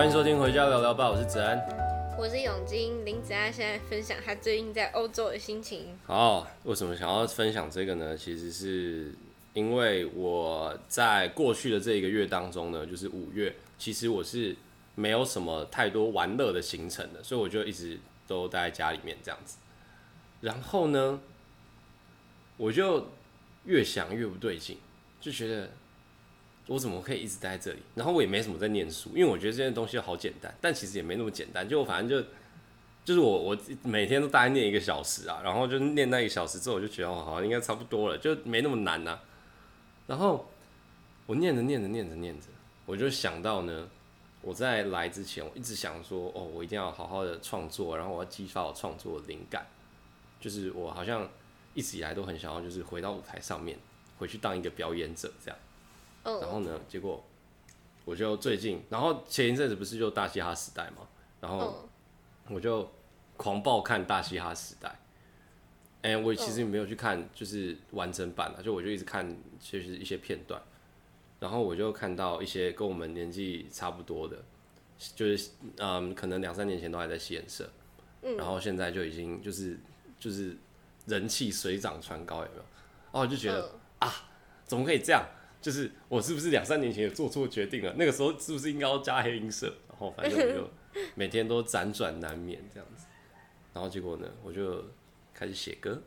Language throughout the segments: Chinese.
欢迎收听《回家聊聊吧》，我是子安，我是永金。林子安现在分享他最近在欧洲的心情。哦，为什么想要分享这个呢？其实是因为我在过去的这一个月当中呢，就是五月，其实我是没有什么太多玩乐的行程的，所以我就一直都待在家里面这样子。然后呢，我就越想越不对劲，就觉得。我怎么可以一直待在这里？然后我也没什么在念书，因为我觉得这些东西好简单，但其实也没那么简单。就我反正就就是我我每天都大概念一个小时啊，然后就念那一个小时之后，我就觉得哦，好像应该差不多了，就没那么难呐、啊。然后我念着念着念着念着，我就想到呢，我在来之前，我一直想说，哦，我一定要好好的创作，然后我要激发我创作的灵感。就是我好像一直以来都很想要，就是回到舞台上面，回去当一个表演者这样。然后呢，结果我就最近，然后前一阵子不是就大嘻哈时代嘛，然后我就狂暴看大嘻哈时代。哎，我其实没有去看，就是完整版的，就我就一直看，就是一些片段。然后我就看到一些跟我们年纪差不多的，就是嗯，可能两三年前都还在戏研社，然后现在就已经就是就是人气水涨船高，有没有？哦，就觉得啊，怎么可以这样？就是我是不是两三年前也做错决定了？那个时候是不是应该要加黑音色？然后反正我就每天都辗转难眠这样子。然后结果呢，我就开始写歌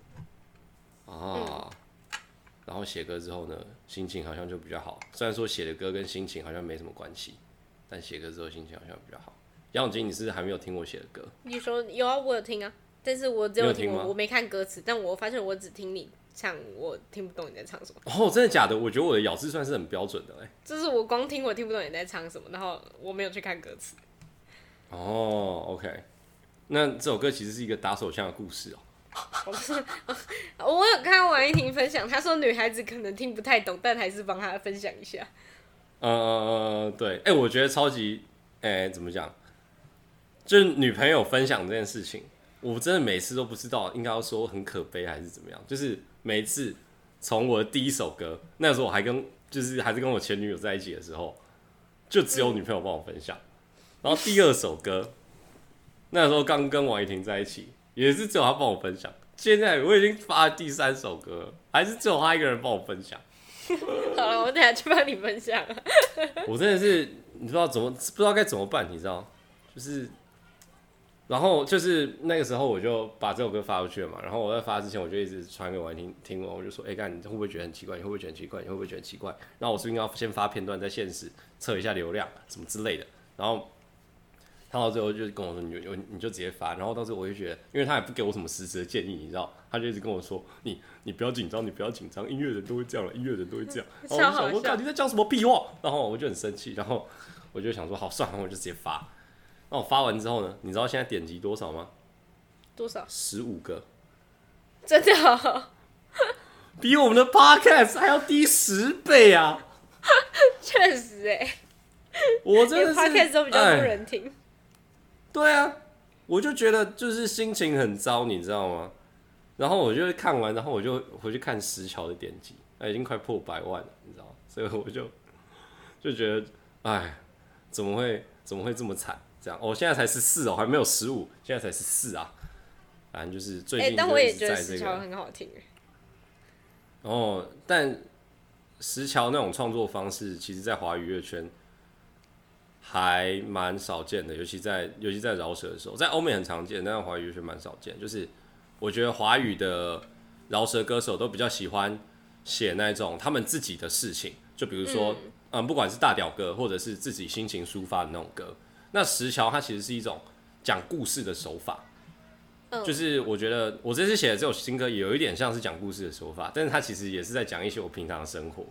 啊。然后写歌之后呢，心情好像就比较好。虽然说写的歌跟心情好像没什么关系，但写歌之后心情好像比较好。杨永金，你是不是还没有听我写的歌？你说有啊，我有听啊，但是我只有听我，我没看歌词，但我发现我只听你。唱我听不懂你在唱什么哦，真的假的？我觉得我的咬字算是很标准的哎。就是我光听我听不懂你在唱什么，然后我没有去看歌词。哦，OK，那这首歌其实是一个打手枪的故事哦。我是，我有看王一婷分享，她说女孩子可能听不太懂，但还是帮她分享一下。呃，对，哎、欸，我觉得超级，哎、欸，怎么讲？就是女朋友分享这件事情，我真的每次都不知道应该要说很可悲还是怎么样，就是。每一次从我的第一首歌，那时候我还跟就是还是跟我前女友在一起的时候，就只有女朋友帮我分享。然后第二首歌，那时候刚跟王一婷在一起，也是只有她帮我分享。现在我已经发了第三首歌，还是只有她一个人帮我分享。好了，我等下去帮你分享。我真的是你不知道怎么不知道该怎么办，你知道，就是。然后就是那个时候，我就把这首歌发出去了嘛。然后我在发之前，我就一直传给王听听完，我就说：“哎，干，你会不会觉得很奇怪？你会不会觉得很奇怪？你会不会觉得很奇怪？”然后我是不是应该要先发片段在现实测一下流量什么之类的？然后他到最后就跟我说：“你就你就直接发。”然后到时候我就觉得，因为他也不给我什么实质的建议，你知道，他就一直跟我说：“你你不要紧张，你不要紧张，音乐人都会这样了，音乐人都会这样。”然后我就想说：“靠，你在讲什么屁话？”然后我就很生气，然后我就想说：“好，算了，我就直接发。”那我发完之后呢？你知道现在点击多少吗？多少？十五个，真的、喔，比我们的 Podcast 还要低十倍啊！确实哎、欸，我真的是 Podcast 都比较多人听。对啊，我就觉得就是心情很糟，你知道吗？然后我就看完，然后我就回去看石桥的点击，那已经快破百万了，你知道吗？所以我就就觉得，哎，怎么会怎么会这么惨？这样，我、哦、现在才十四哦，还没有十五，现在才十四啊。反正就是最近、但我也觉得石桥很好听哦，但石桥那种创作方式，其实，在华语乐圈还蛮少见的，尤其在尤其在饶舌的时候，在欧美很常见，但是华语乐圈蛮少见。就是我觉得华语的饶舌歌手都比较喜欢写那种他们自己的事情，就比如说，嗯，嗯，不管是大屌歌，或者是自己心情抒发的那种歌。那石桥它其实是一种讲故事的手法，就是我觉得我这次写的这首新歌也有一点像是讲故事的手法，但是它其实也是在讲一些我平常的生活，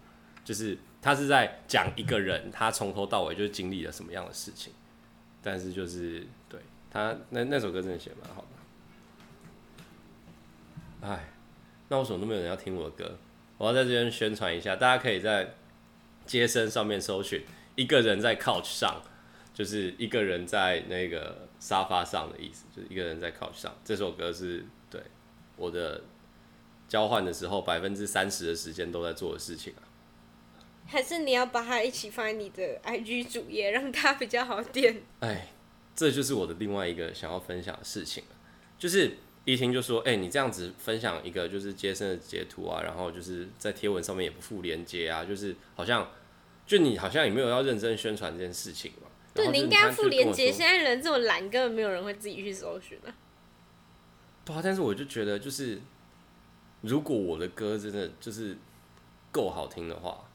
就是他是在讲一个人他从头到尾就是经历了什么样的事情，但是就是对他那那首歌真的写得蛮好的，哎，那为什么都没有人要听我的歌？我要在这边宣传一下，大家可以在街声上面搜寻一个人在 couch 上。就是一个人在那个沙发上的意思，就是一个人在 couch 上。这首歌是对我的交换的时候百分之三十的时间都在做的事情啊。还是你要把它一起放在你的 IG 主页，让它比较好点？哎，这就是我的另外一个想要分享的事情，就是一听就说，哎、欸，你这样子分享一个就是接生的截图啊，然后就是在贴文上面也不附连接啊，就是好像就你好像也没有要认真宣传这件事情嘛。对，你应该要附连接。现在人这么懒，根本没有人会自己去搜寻啊。对啊，但是我就觉得，就是如果我的歌真的就是够好听的话。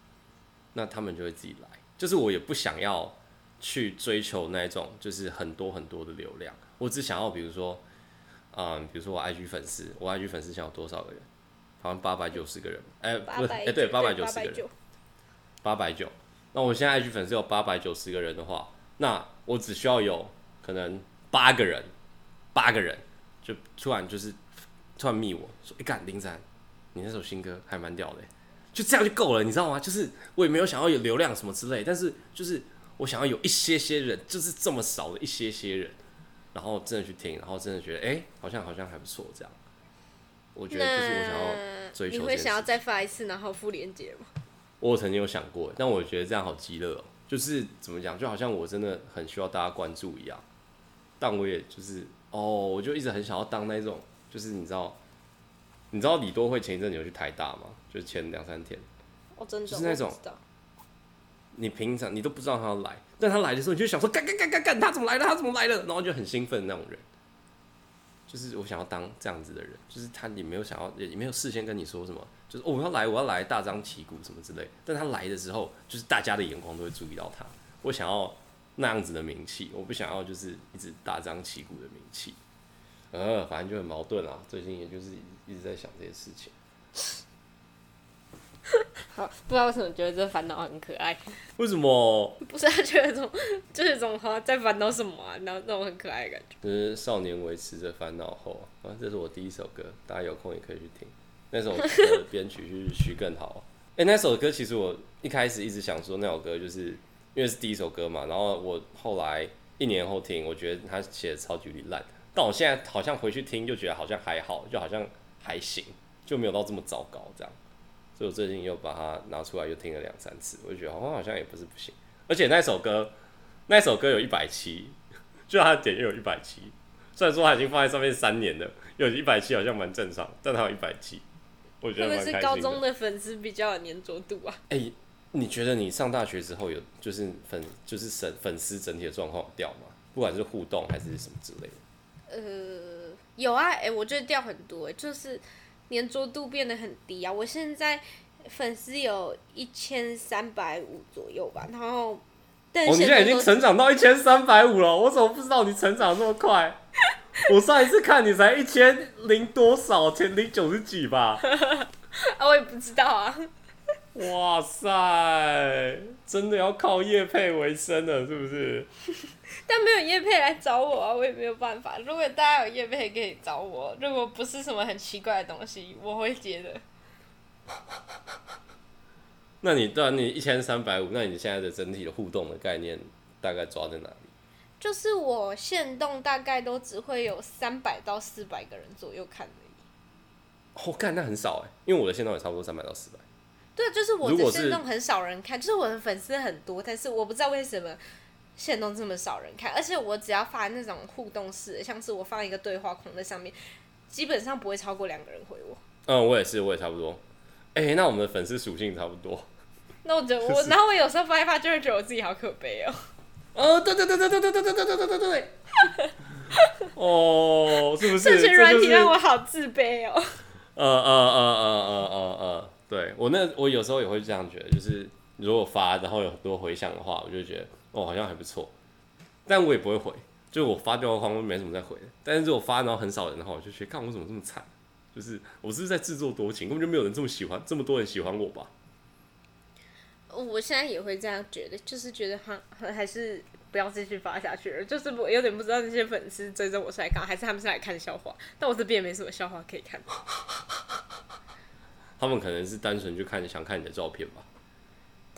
那他们就会自己来，就是我也不想要去追求那种就是很多很多的流量，我只想要比如说，嗯，比如说我 IG 粉丝，我 IG 粉丝想要多少个人？好像八百九十个人，哎、欸，不是，哎、欸，对，八百九十个人，八百九。那我现在 IG 粉丝有八百九十个人的话，那我只需要有可能八个人，八个人就突然就是突然密我说，哎、欸，干林展，你那首新歌还蛮屌的。就这样就够了，你知道吗？就是我也没有想要有流量什么之类，但是就是我想要有一些些人，就是这么少的一些些人，然后真的去听，然后真的觉得哎、欸，好像好像还不错，这样。我觉得就是我想要追求。你会想要再发一次，然后附连接吗？我曾经有想过，但我觉得这样好鸡肋哦。就是怎么讲，就好像我真的很需要大家关注一样，但我也就是哦，我就一直很想要当那种，就是你知道。你知道李多慧前一阵子有去台大吗？就是前两三天，哦，真的，就是那种，你平常你都不知道他要来，但他来的时候，你就想说，干干干干干，他怎么来了？他怎么来了？然后就很兴奋那种人，就是我想要当这样子的人，就是他也没有想要，也没有事先跟你说什么，就是，我要来，我要来，大张旗鼓什么之类。但他来的时候，就是大家的眼光都会注意到他。我想要那样子的名气，我不想要就是一直大张旗鼓的名气。呃，反正就很矛盾啊。最近也就是一直在想这些事情。好，不知道为什么觉得这烦恼很可爱。为什么？不是他觉得这种 就是这种好在烦恼什么啊？然后那种很可爱的感觉。就是少年维持着烦恼后啊，这是我第一首歌，大家有空也可以去听。那首歌的编曲是徐更好。哎、欸，那首歌其实我一开始一直想说那首歌就是因为是第一首歌嘛，然后我后来一年后听，我觉得他写的超级烂。但我现在好像回去听，就觉得好像还好，就好像还行，就没有到这么糟糕这样。所以我最近又把它拿出来，又听了两三次，我就觉得好像好像也不是不行。而且那首歌，那首歌有一百七，就它的点又有一百七。虽然说它已经放在上面三年了，有一百七好像蛮正常，但它有一百七，我觉得蛮开心的。是高中的粉丝比较有粘着度啊。哎、欸，你觉得你上大学之后有就是粉就是粉粉丝整体的状况掉吗？不管是互动还是什么之类的。呃，有啊，哎、欸，我觉得掉很多，就是黏着度变得很低啊。我现在粉丝有一千三百五左右吧，然后，但是、哦、你现在已经成长到一千三百五了，我怎么不知道你成长这么快？我上一次看你才一千零多少，千零九十几吧？啊，我也不知道啊。哇塞，真的要靠叶配为生了，是不是？但没有叶配来找我啊，我也没有办法。如果大家有叶配可以找我，如果不是什么很奇怪的东西，我会接的。那你对啊，你一千三百五，那你现在的整体的互动的概念大概抓在哪里？就是我限动大概都只会有三百到四百个人左右看而已。哦，干，那很少哎，因为我的限动也差不多三百到四百。对，就是我的限动很少人看，就是我的粉丝很多，但是我不知道为什么限动这么少人看，而且我只要发那种互动式，像是我放一个对话框在上面，基本上不会超过两个人回我。嗯，我也是，我也差不多。哎、欸，那我们的粉丝属性差不多。那我就 是、然后我有时候发一发，就会觉得我自己好可悲哦。哦，对对对对对对对对对对对对对。哦，是不是？社群软体让我好自卑哦。呃呃呃呃呃呃呃。对我那我有时候也会这样觉得，就是如果发然后有很多回响的话，我就觉得哦好像还不错，但我也不会回，就是我发对话框没什么在回，但是如果发然后很少人的话，我就觉得看我怎么这么惨，就是我是不是在自作多情，根本就没有人这么喜欢，这么多人喜欢我吧？我现在也会这样觉得，就是觉得哈还是不要继续发下去了，就是我有点不知道那些粉丝追着我是来看，还是他们是来看笑话，但我这边也没什么笑话可以看。他们可能是单纯就看，想看你的照片吧。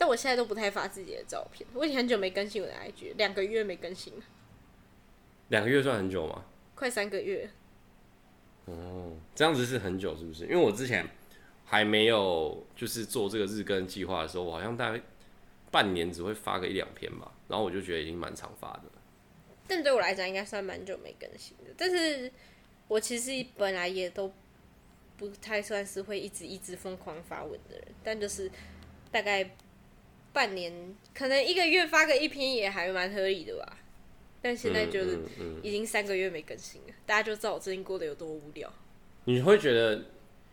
但我现在都不太发自己的照片，我已经很久没更新我的 IG，两个月没更新了。两个月算很久吗？快三个月。哦，这样子是很久是不是？因为我之前还没有就是做这个日更计划的时候，我好像大概半年只会发个一两篇吧，然后我就觉得已经蛮常发的。但对我来讲，应该算蛮久没更新的。但是我其实本来也都不太算是会一直一直疯狂发文的人，但就是大概半年，可能一个月发个一篇也还蛮合理的吧。但现在就是已经三个月没更新了，嗯嗯嗯、大家就知道我最近过得有多无聊。你会觉得，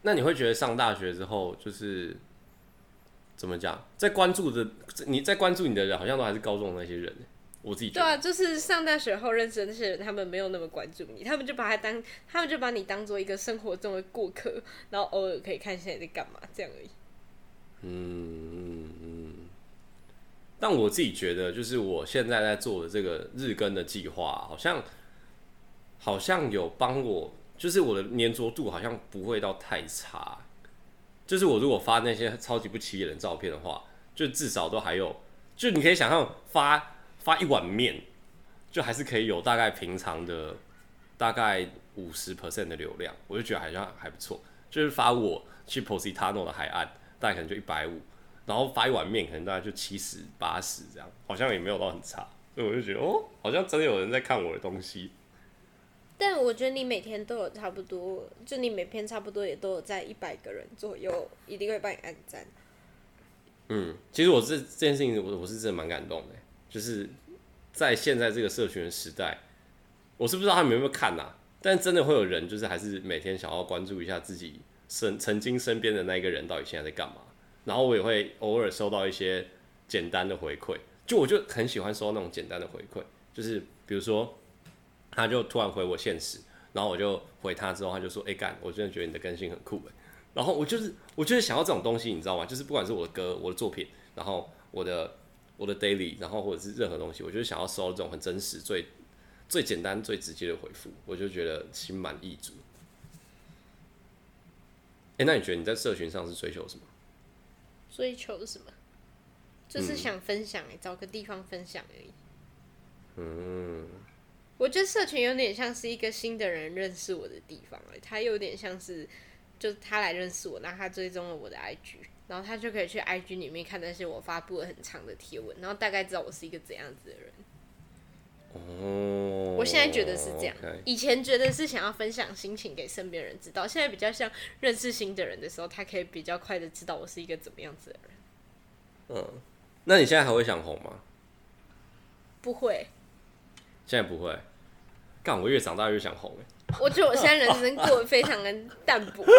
那你会觉得上大学之后就是怎么讲，在关注的你在关注你的人，好像都还是高中的那些人。我自己对啊，就是上大学后认识的那些人，他们没有那么关注你，他们就把他当，他们就把你当做一个生活中的过客，然后偶尔可以看一下你在干嘛，这样而已。嗯嗯嗯。但我自己觉得，就是我现在在做的这个日更的计划，好像好像有帮我，就是我的粘着度好像不会到太差。就是我如果发那些超级不起眼的照片的话，就至少都还有，就你可以想象发。发一碗面，就还是可以有大概平常的大概五十 percent 的流量，我就觉得好像还不错。就是发我去 Positano 的海岸，大概可能就一百五，然后发一碗面可能大概就七十八十这样，好像也没有到很差。所以我就觉得哦，好像真的有人在看我的东西。但我觉得你每天都有差不多，就你每篇差不多也都有在一百个人左右，一定会帮你按赞。嗯，其实我这这件事情，我我是真的蛮感动的。就是在现在这个社群的时代，我是不知道他们有没有看呐、啊，但真的会有人，就是还是每天想要关注一下自己身曾经身边的那一个人到底现在在干嘛。然后我也会偶尔收到一些简单的回馈，就我就很喜欢收那种简单的回馈，就是比如说他就突然回我现实，然后我就回他之后，他就说：“哎、欸、干，我真的觉得你的更新很酷。”然后我就是我就是想要这种东西，你知道吗？就是不管是我的歌、我的作品，然后我的。我的 daily，然后或者是任何东西，我就是想要收到这种很真实、最最简单、最直接的回复，我就觉得心满意足。哎、那你觉得你在社群上是追求什么？追求什么？就是想分享、找个地方分享而已。嗯，我觉得社群有点像是一个新的人认识我的地方，哎，他有点像是，就是他来认识我，那他追踪了我的 IG。然后他就可以去 IG 里面看那些我发布了很长的贴文，然后大概知道我是一个怎样子的人。哦，我现在觉得是这样。以前觉得是想要分享心情给身边人知道，现在比较像认识新的人的时候，他可以比较快的知道我是一个怎么样子的人。嗯，那你现在还会想红吗？不会。现在不会。干，我越长大越想红。我觉得我现在人生过得非常的淡薄。哎、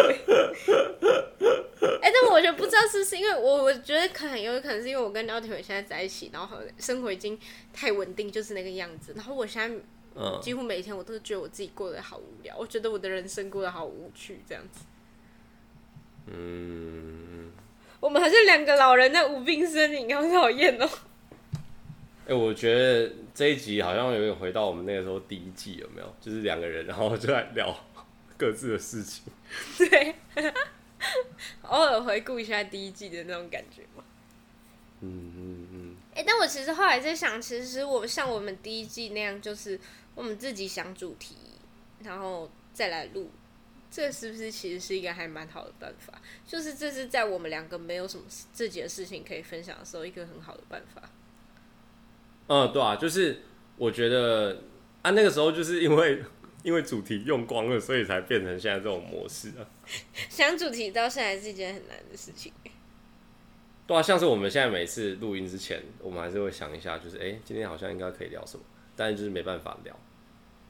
欸，但我觉得不知道是不是因为我，我觉得可能有可能是因为我跟廖廷伟现在在一起，然后生活已经太稳定，就是那个样子。然后我现在几乎每一天我都觉得我自己过得好无聊，我觉得我的人生过得好无趣，这样子。嗯。我们好像两个老人在无病呻吟，好讨厌哦。哎、欸，我觉得这一集好像有点回到我们那个时候第一季，有没有？就是两个人，然后就在聊各自的事情。对。偶尔回顾一下第一季的那种感觉嘛。嗯嗯嗯。哎、欸，但我其实后来在想，其实我像我们第一季那样，就是我们自己想主题，然后再来录，这是不是其实是一个还蛮好的办法？就是这是在我们两个没有什么自己的事情可以分享的时候，一个很好的办法。嗯，对啊，就是我觉得啊，那个时候就是因为。因为主题用光了，所以才变成现在这种模式啊。想主题到现在是一件很难的事情。对啊，像是我们现在每次录音之前，我们还是会想一下，就是哎、欸，今天好像应该可以聊什么，但是就是没办法聊。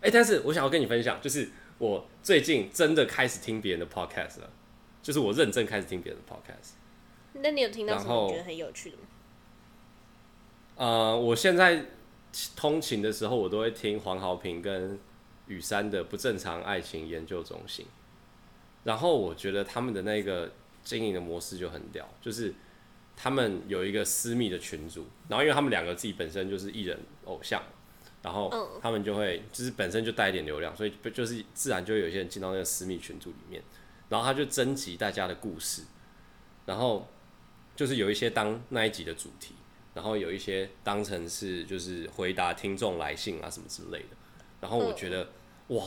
哎、欸，但是我想要跟你分享，就是我最近真的开始听别人的 podcast 了，就是我认真开始听别人的 podcast。那你有听到什么觉得很有趣的吗？呃，我现在通勤的时候，我都会听黄豪平跟。雨山的不正常爱情研究中心，然后我觉得他们的那个经营的模式就很屌，就是他们有一个私密的群组，然后因为他们两个自己本身就是艺人偶像，然后他们就会就是本身就带一点流量，所以就是自然就有些人进到那个私密群组里面，然后他就征集大家的故事，然后就是有一些当那一集的主题，然后有一些当成是就是回答听众来信啊什么之类的，然后我觉得。哇，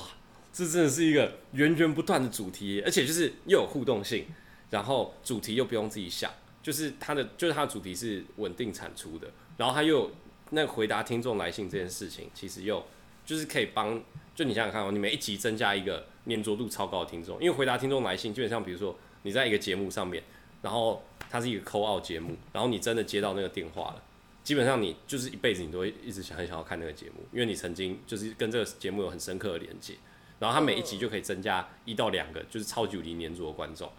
这真的是一个源源不断的主题，而且就是又有互动性，然后主题又不用自己想，就是它的就是它的主题是稳定产出的，然后它又那回答听众来信这件事情，其实又就是可以帮，就你想想看哦，你每一集增加一个黏着度超高的听众，因为回答听众来信，基本上比如说你在一个节目上面，然后它是一个 call out 节目，然后你真的接到那个电话了，基本上你就是一辈子你都会一直想很想要看那个节目，因为你曾经就是跟这个节目有很深刻的连接，然后它每一集就可以增加一到两个就是超级无敌黏着的观众。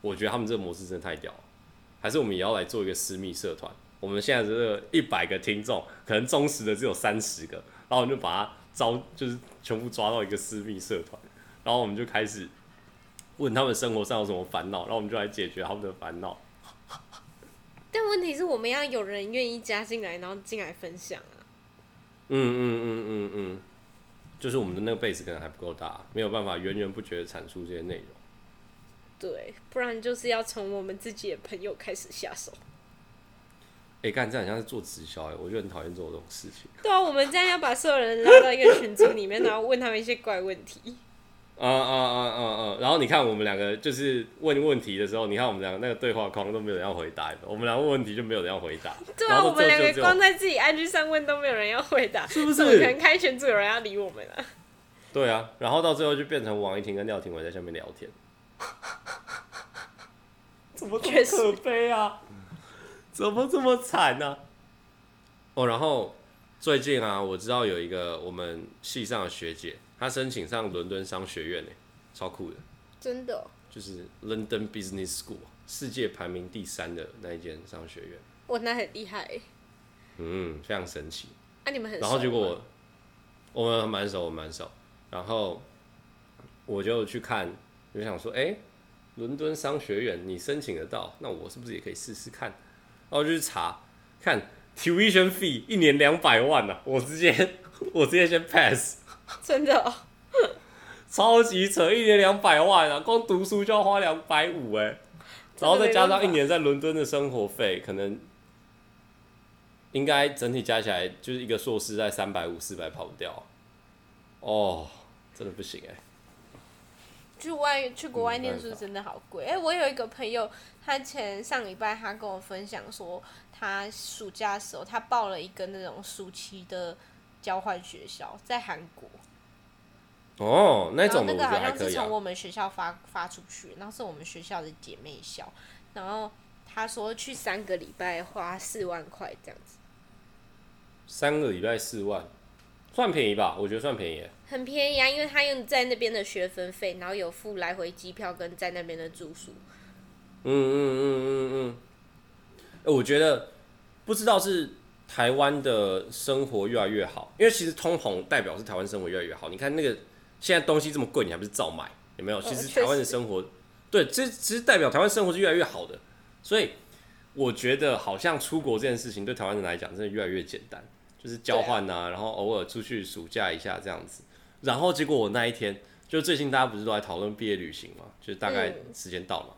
我觉得他们这个模式真的太屌了，还是我们也要来做一个私密社团？我们现在这个一百个听众，可能忠实的只有三十个，然后我们就把它招，就是全部抓到一个私密社团，然后我们就开始问他们生活上有什么烦恼，然后我们就来解决他们的烦恼。但问题是我们要有人愿意加进来，然后进来分享啊。嗯嗯嗯嗯嗯，就是我们的那个 base 可能还不够大，没有办法源源不绝的产出这些内容。对，不然就是要从我们自己的朋友开始下手。哎、欸，干这样很像是做直销哎，我就很讨厌做这种事情。对啊，我们这样要把所有人拉到一个群组里面，然后问他们一些怪问题。啊啊啊啊啊！然后你看我们两个就是问问题的时候，你看我们两个那个对话框都没有人要回答，我们两个问问题就没有人要回答。对啊，我们两个光在自己 IG 上问都没有人要回答，是不是？可能开群组有人要理我们啊？对啊，然后到最后就变成王一婷跟廖廷伟在下面聊天。怎么这么可悲啊？怎么这么惨呢、啊？哦，然后最近啊，我知道有一个我们系上的学姐，她申请上伦敦商学院呢，超酷的。真的、哦？就是 London Business School，世界排名第三的那一间商学院。哇，那很厉害。嗯，非常神奇。啊，你们很熟？然后结果我，我们蛮熟，我们蛮熟。然后我就去看，我就想说，哎、欸。伦敦商学院，你申请得到，那我是不是也可以试试看？然后就去查，看 tuition fee 一年两百万呐、啊，我直接 我直接先 pass。真的、哦？超级扯，一年两百万啊，光读书就要花两百五哎，然后再加上一年在伦敦的生活费，可能应该整体加起来就是一个硕士在三百五四百跑不掉。哦，真的不行哎。去外去国外念书真的好贵哎、欸！我有一个朋友，他前上礼拜他跟我分享说，他暑假的时候他报了一个那种暑期的交换学校，在韩国。哦，那种那个好像是从我们学校发发出去，然后是我们学校的姐妹校。然后他说去三个礼拜花四万块这样子。三个礼拜四万，算便宜吧？我觉得算便宜。很便宜啊，因为他用在那边的学分费，然后有付来回机票跟在那边的住宿。嗯嗯嗯嗯嗯。我觉得不知道是台湾的生活越来越好，因为其实通膨代表是台湾生活越来越好。你看那个现在东西这么贵，你还不是照买？有没有？其实台湾的生活，对，这其实代表台湾生活是越来越好的。所以我觉得好像出国这件事情对台湾人来讲真的越来越简单，就是交换啊，然后偶尔出去暑假一下这样子。然后结果我那一天，就最近大家不是都在讨论毕业旅行嘛，就是大概时间到了，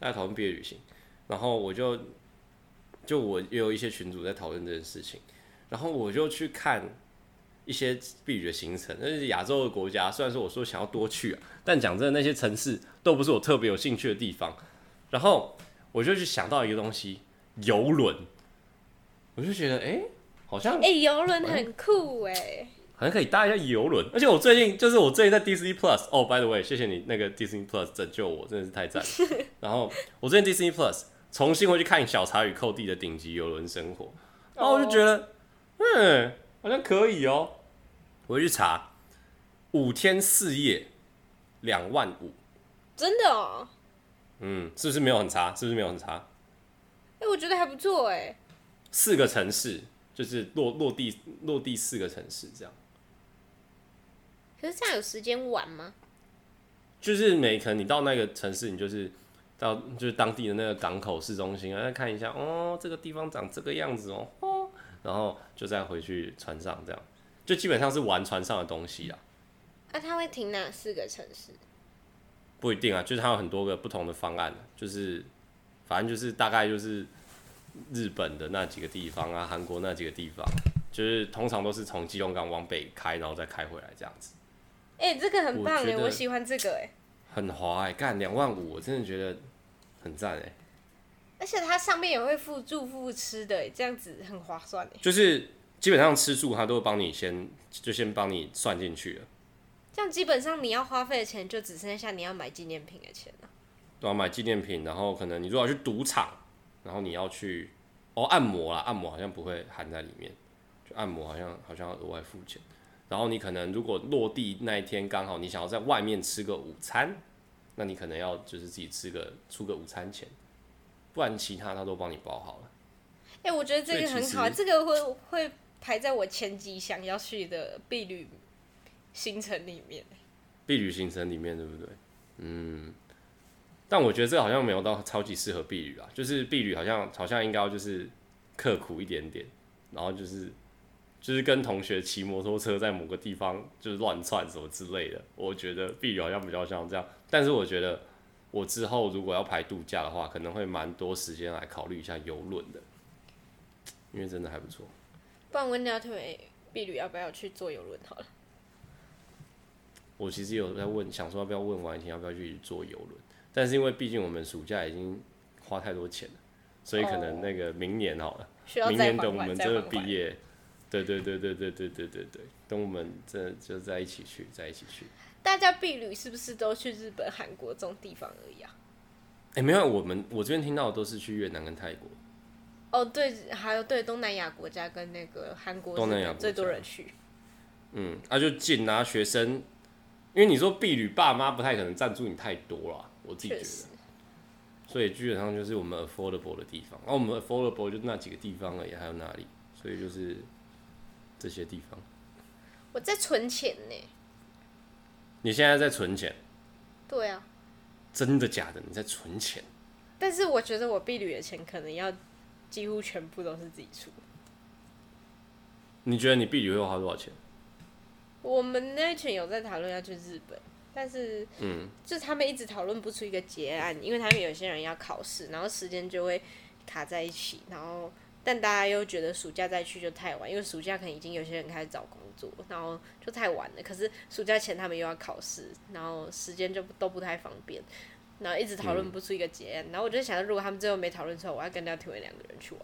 大家讨论毕业旅行，然后我就，就我也有一些群主在讨论这件事情，然后我就去看一些避雨的行程，那是亚洲的国家，虽然说我说想要多去啊，但讲真的，那些城市都不是我特别有兴趣的地方，然后我就去想到一个东西，游轮，我就觉得哎，好像哎，游轮很酷哎。好像可以搭一下游轮，而且我最近就是我最近在 Disney Plus 哦，by the way，谢谢你那个 Disney Plus 拯救我，真的是太赞了。然后我最近 Disney Plus 重新回去看《小茶与寇弟》的顶级游轮生活，然后我就觉得，嗯，好像可以哦。回去查，五天四夜，两万五，真的哦。嗯，是不是没有很差？是不是没有很差？哎、欸，我觉得还不错哎。四个城市，就是落落地落地四个城市这样。可是这样有时间玩吗？就是每可能你到那个城市，你就是到就是当地的那个港口市中心啊，再看一下哦，这个地方长这个样子哦，哦，然后就再回去船上这样，就基本上是玩船上的东西啊。那、啊、他会停哪四个城市？不一定啊，就是他有很多个不同的方案，就是反正就是大概就是日本的那几个地方啊，韩国那几个地方，就是通常都是从基隆港往北开，然后再开回来这样子。哎、欸，这个很棒哎，我喜欢这个哎，很滑哎，干两万五，我真的觉得很赞哎。而且它上面也会附住附吃的，这样子很划算哎。就是基本上吃住它都会帮你先就先帮你算进去了。这样基本上你要花费的钱就只剩下你要买纪念品的钱了。对啊，买纪念品，然后可能你如果要去赌场，然后你要去哦按摩啦，按摩好像不会含在里面，就按摩好像好像要额外付钱。然后你可能如果落地那一天刚好你想要在外面吃个午餐，那你可能要就是自己吃个出个午餐钱。不然其他他都帮你包好了。哎、欸，我觉得这个很好，这个会会排在我前几想要去的碧旅行程里面。碧旅行程里面对不对？嗯。但我觉得这好像没有到超级适合避旅啊，就是避旅好像好像应该要就是刻苦一点点，然后就是就是跟同学骑摩托车在某个地方就是乱窜什么之类的。我觉得碧旅好像比较像这样，但是我觉得。我之后如果要排度假的话，可能会蛮多时间来考虑一下游轮的，因为真的还不错。不然温家腿碧旅要不要去坐游轮好了？我其实有在问，想说要不要问王一婷要不要去坐游轮，但是因为毕竟我们暑假已经花太多钱了，所以可能那个明年好了，明年等我们真的毕业，对对对对对对对对对，等我们这就在一起去，在一起去。大家避旅是不是都去日本、韩国这种地方而已啊？哎、欸，没有，我们我这边听到的都是去越南跟泰国。哦，对，还有对东南亚国家跟那个韩国，东南亚最多人去。嗯，那、啊、就近拿学生，因为你说避旅，爸妈不太可能赞助你太多了，我自己觉得。所以基本上就是我们 affordable 的地方，然、啊、后我们 affordable 就那几个地方而已，还有哪里？所以就是这些地方。我在存钱呢。你现在在存钱？对啊，真的假的？你在存钱？但是我觉得我毕旅的钱可能要几乎全部都是自己出。你觉得你毕旅会花多少钱？我们那群有在讨论要去日本，但是嗯，就他们一直讨论不出一个结案，因为他们有些人要考试，然后时间就会卡在一起，然后但大家又觉得暑假再去就太晚，因为暑假可能已经有些人开始找工作。然后就太晚了，可是暑假前他们又要考试，然后时间就都不太方便，然后一直讨论不出一个结案，嗯、然后我就想，如果他们最后没讨论出来，我要跟廖廷伟两个人去玩。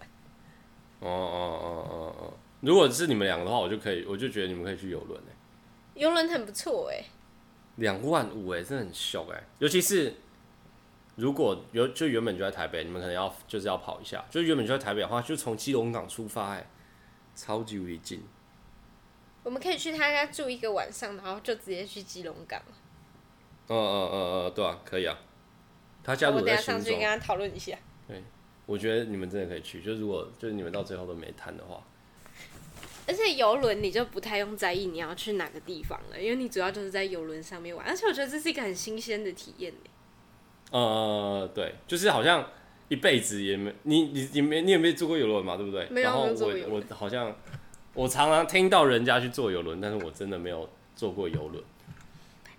哦哦哦哦哦！如果是你们两个的话，我就可以，我就觉得你们可以去游轮哎。游轮很不错哎。两万五哎，真的很小哎，尤其是如果有就原本就在台北，你们可能要就是要跑一下，就原本就在台北的话，就从基隆港出发哎，超级无敌近。我们可以去他家住一个晚上，然后就直接去基隆港。嗯嗯嗯嗯，对啊，可以啊。他家住在新庄。我等下上去跟他讨论一下。对，我觉得你们真的可以去，就如果就是你们到最后都没谈的话。而且游轮你就不太用在意你要去哪个地方了，因为你主要就是在游轮上面玩，而且我觉得这是一个很新鲜的体验。呃，对，就是好像一辈子也没你你你没你有没有坐过游轮嘛，对不对？没有，然后我我好像。我常常听到人家去坐游轮，但是我真的没有坐过游轮。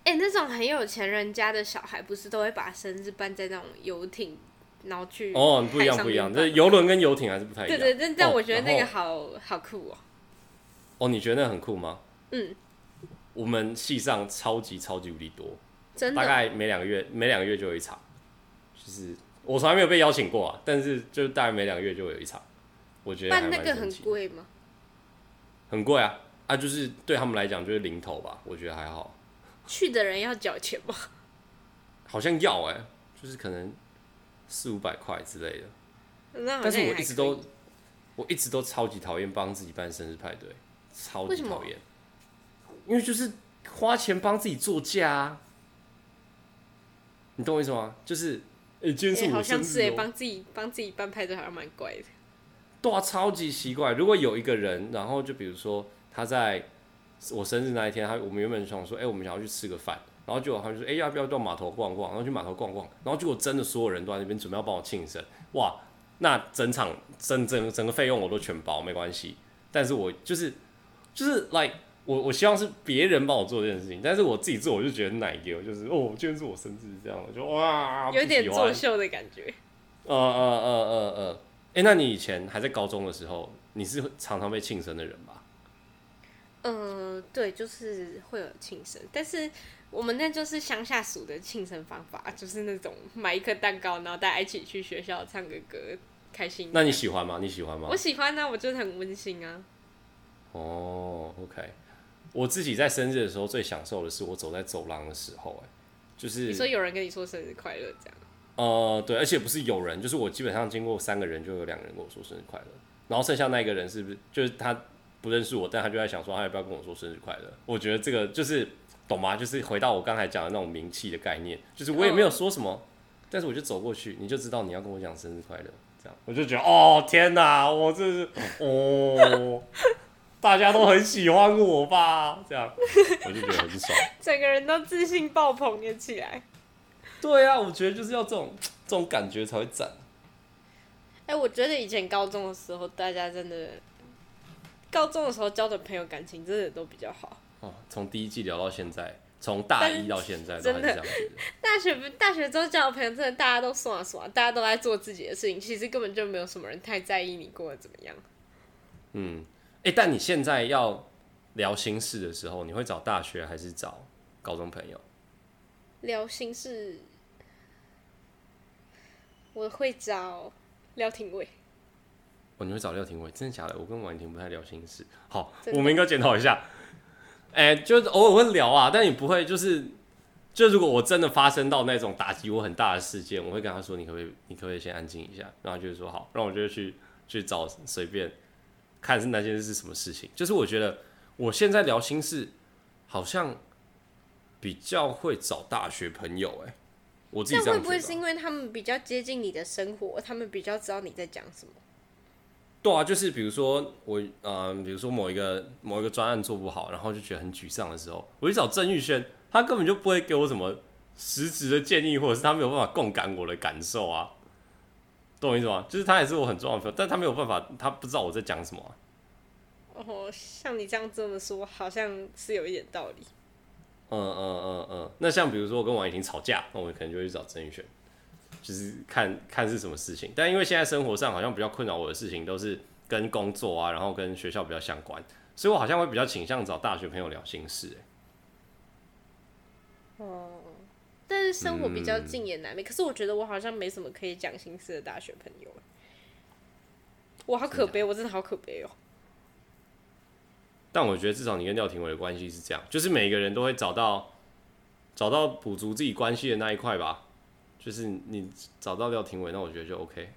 哎、欸，那种很有钱人家的小孩，不是都会把生日办在那种游艇，然后去？哦，不一样，不一样，这游轮跟游艇还是不太一样。对，对对，但但我觉得那个好、哦、好酷哦。哦，你觉得那很酷吗？嗯。我们系上超级超级无敌多，真的，大概每两个月每两个月就有一场，就是我从来没有被邀请过啊，但是就大概每两个月就有一场，我觉得办那个很贵吗？很贵啊！啊，就是对他们来讲就是零头吧，我觉得还好。去的人要缴钱吗？好像要哎、欸，就是可能四五百块之类的。但是我一直都，我一直都超级讨厌帮自己办生日派对，超级讨厌。因为就是花钱帮自己做假啊，你懂我意思吗？就是，哎、欸，今天好像是哎、欸，帮自己帮自己办派对好像蛮怪的。对啊，超级奇怪。如果有一个人，然后就比如说他在我生日那一天，他我们原本想说，哎、欸，我们想要去吃个饭，然后就他就说，哎、欸，要不要到码头逛逛？然后去码头逛逛，然后结果真的所有人都在那边准备要帮我庆生，哇，那整场整整整个费用我都全包，没关系。但是我就是就是 like 我我希望是别人帮我做这件事情，但是我自己做我就觉得奶油，就是哦，今天是我生日这样，我就哇，有点作秀的感觉。呃呃呃呃呃。哎、欸，那你以前还在高中的时候，你是常常被庆生的人吧？嗯、呃，对，就是会有庆生，但是我们那就是乡下俗的庆生方法，就是那种买一颗蛋糕，然后大家一起去学校唱个歌，开心。那你喜欢吗？你喜欢吗？我喜欢啊，我觉得很温馨啊。哦，OK，我自己在生日的时候最享受的是我走在走廊的时候，哎，就是你说有人跟你说生日快乐这样。呃，对，而且不是有人，就是我基本上经过三个人就有两个人跟我说生日快乐，然后剩下那一个人是不是就是他？不认识我，但他就在想说，他要不要跟我说生日快乐？我觉得这个就是懂吗？就是回到我刚才讲的那种名气的概念，就是我也没有说什么，oh. 但是我就走过去，你就知道你要跟我讲生日快乐，这样我就觉得哦天哪，我这是哦，大家都很喜欢我吧？这样我就觉得很爽，整个人都自信爆棚了起来。对啊，我觉得就是要这种这种感觉才会赞。哎、欸，我觉得以前高中的时候，大家真的。高中的时候交的朋友感情真的都比较好哦。从第一季聊到现在，从大一到现在都还是这样子的。大学大学之后交的朋友真的大家都耍耍，大家都在做自己的事情，其实根本就没有什么人太在意你过得怎么样。嗯，哎、欸，但你现在要聊心事的时候，你会找大学还是找高中朋友？聊心事，我会找廖廷伟。哦，你会找廖廷伟？真的假的？我跟婉婷不太聊心事。好，我们应该检讨一下。哎、欸，就偶尔会聊啊，但你不会就是，就如果我真的发生到那种打击我很大的事件，我会跟他说：“你可不可以，你可不可以先安静一下？”然后就是说：“好。”然后我就去去找随便看是那件事是什么事情。就是我觉得我现在聊心事，好像比较会找大学朋友、欸。哎，我自己这样觉得。会不会是因为他们比较接近你的生活，他们比较知道你在讲什么？对啊，就是比如说我，嗯、呃，比如说某一个某一个专案做不好，然后就觉得很沮丧的时候，我去找郑玉轩，他根本就不会给我什么实质的建议，或者是他没有办法共感我的感受啊，懂我意思吗？就是他也是我很重要的朋友，但他没有办法，他不知道我在讲什么、啊。哦，像你这样这么说，好像是有一点道理。嗯嗯嗯嗯，那像比如说我跟王怡婷吵架，那我可能就会去找曾宇轩。就是看看是什么事情，但因为现在生活上好像比较困扰我的事情都是跟工作啊，然后跟学校比较相关，所以我好像会比较倾向找大学朋友聊心事。哦，但是生活比较近也难免。嗯、可是我觉得我好像没什么可以讲心事的大学朋友，我好可悲，我真的好可悲哦。但我觉得至少你跟廖廷伟的关系是这样，就是每个人都会找到找到补足自己关系的那一块吧。就是你找到廖廷伟，那我觉得就 OK。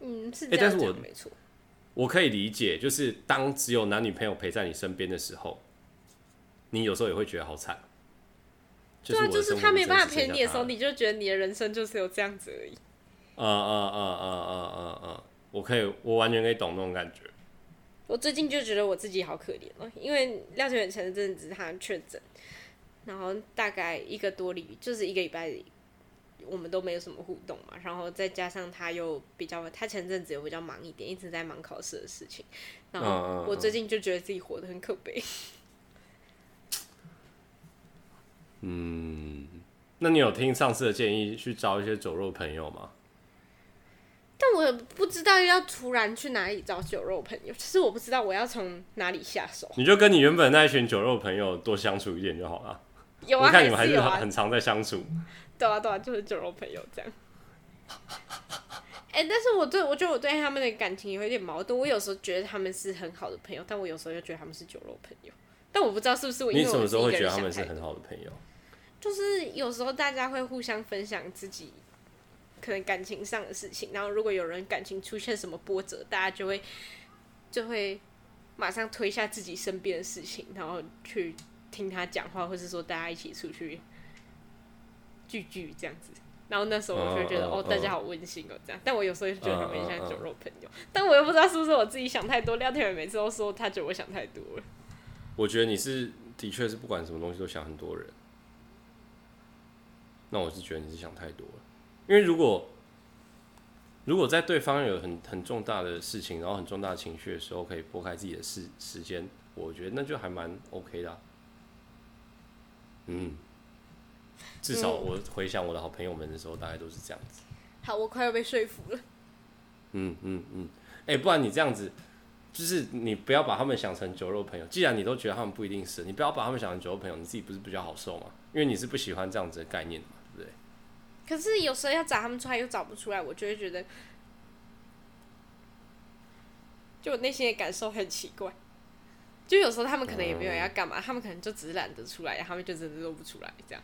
嗯，是这样讲，但是我没错。我可以理解，就是当只有男女朋友陪在你身边的时候，你有时候也会觉得好惨。对啊，就是他没办法陪你的时候，你就觉得你的人生就是有这样子而已。嗯嗯嗯嗯嗯嗯嗯，我可以，我完全可以懂那种感觉。我最近就觉得我自己好可怜哦，因为廖廷伟前阵子他确诊，然后大概一个多礼，就是一个礼拜里。我们都没有什么互动嘛，然后再加上他又比较，他前阵子又比较忙一点，一直在忙考试的事情，然后我最近就觉得自己活得很可悲。嗯，那你有听上次的建议去找一些酒肉朋友吗？但我不知道要突然去哪里找酒肉朋友，其实我不知道我要从哪里下手。你就跟你原本那一群酒肉朋友多相处一点就好了。有啊，我看你们还是很常在相处。对啊，对啊，就是酒肉朋友这样。哎、欸，但是我对我觉得我对他们的感情有一点矛盾。我有时候觉得他们是很好的朋友，但我有时候又觉得他们是酒肉朋友。但我不知道是不是我因为我。你什么时候会觉得他们是很好的朋友？就是有时候大家会互相分享自己可能感情上的事情，然后如果有人感情出现什么波折，大家就会就会马上推下自己身边的事情，然后去听他讲话，或是说大家一起出去。聚聚这样子，然后那时候我就觉得，哦，哦，大家好温馨哦，这样。但我有时候就觉得他们像酒肉朋友，但我又不知道是不是我自己想太多。廖天伟每次都说他觉得我想太多了。我觉得你是的确是不管什么东西都想很多人。那我是觉得你是想太多了，因为如果如果在对方有很很重大的事情，然后很重大的情绪的时候，可以拨开自己的时时间，我觉得那就还蛮 OK 的啊。嗯。至少我回想我的好朋友们的时候，大概都是这样子。好，我快要被说服了。嗯嗯嗯，哎、欸，不然你这样子，就是你不要把他们想成酒肉朋友。既然你都觉得他们不一定是，你不要把他们想成酒肉朋友，你自己不是比较好受吗？因为你是不喜欢这样子的概念？可是有时候要找他们出来又找不出来，我就会觉得，就我内心的感受很奇怪。就有时候他们可能也没有要干嘛，嗯、他们可能就只是懒得出来，他们就真的露不出来这样。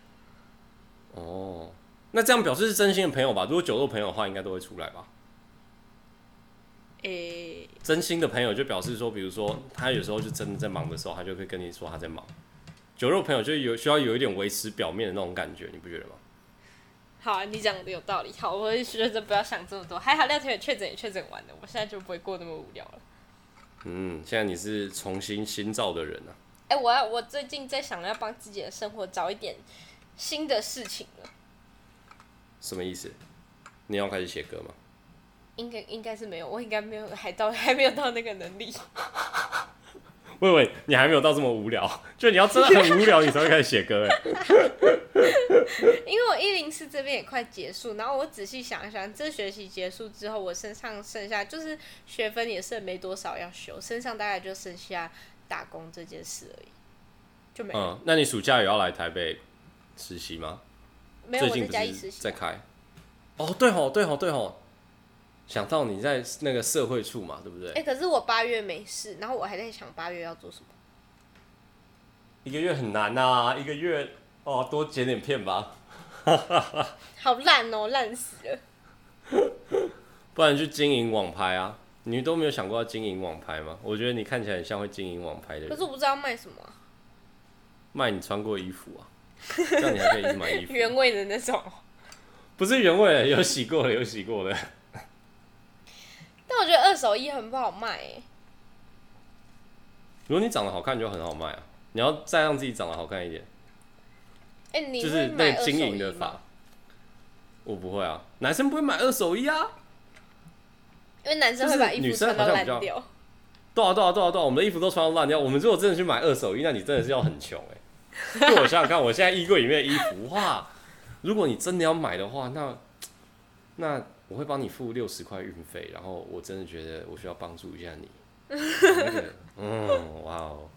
哦，那这样表示是真心的朋友吧？如果酒肉朋友的话，应该都会出来吧？诶、欸，真心的朋友就表示说，比如说他有时候就真的在忙的时候，他就会跟你说他在忙。酒肉朋友就有需要有一点维持表面的那种感觉，你不觉得吗？好啊，你讲的有道理。好，我也觉得不要想这么多。还好廖天宇确诊也确诊完了，我现在就不会过那么无聊了。嗯，现在你是重新新造的人啊。哎、欸，我要我最近在想要帮自己的生活找一点新的事情了。什么意思？你要开始写歌吗？应该应该是没有，我应该没有，还到 还没有到那个能力。喂喂，你还没有到这么无聊，就你要真的很无聊，你才会开始写歌哎。因为我一零四这边也快结束，然后我仔细想一想，这学期结束之后，我身上剩下就是学分也是没多少要修，身上大概就剩下打工这件事而已，就没了。嗯，那你暑假有要来台北实习吗？没有，我在家里实习。在开。哦，对吼，对吼，对吼。想到你在那个社会处嘛，对不对？哎、欸，可是我八月没事，然后我还在想八月要做什么。一个月很难呐、啊，一个月哦，多剪点片吧。好烂哦，烂死了。不然去经营网拍啊？你都没有想过要经营网拍吗？我觉得你看起来很像会经营网拍的人。可是我不知道卖什么、啊。卖你穿过衣服啊，这样你还可以一直买衣服。原味的那种。不是原味的，有洗过的，有洗过的。但我觉得二手衣很不好卖诶。如果你长得好看，就很好卖啊！你要再让自己长得好看一点。哎、欸，你就是那经营的法。我不会啊，男生不会买二手衣啊。因为男生会把衣服穿到烂掉。对啊，对啊，对啊，对啊！我们的衣服都穿到烂掉。我们如果真的去买二手衣，那你真的是要很穷哎。就我想想看，我现在衣柜里面的衣服，哇！如果你真的要买的话，那那。我会帮你付六十块运费，然后我真的觉得我需要帮助一下你。嗯，哇哦！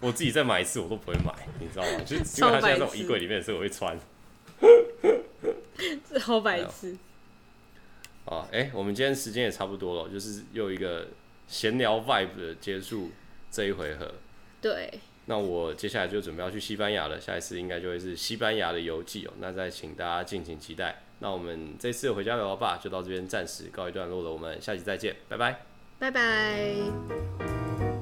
我自己再买一次我都不会买，你知道吗？就 因为它现在在我衣柜里面，所以我会穿。超白痴。啊，哎、欸，我们今天时间也差不多了，就是又一个闲聊 vibe 的结束这一回合。对。那我接下来就准备要去西班牙了，下一次应该就会是西班牙的游记哦。那再请大家敬请期待。那我们这次回家聊吧，就到这边暂时告一段落了。我们下期再见，拜拜，拜拜。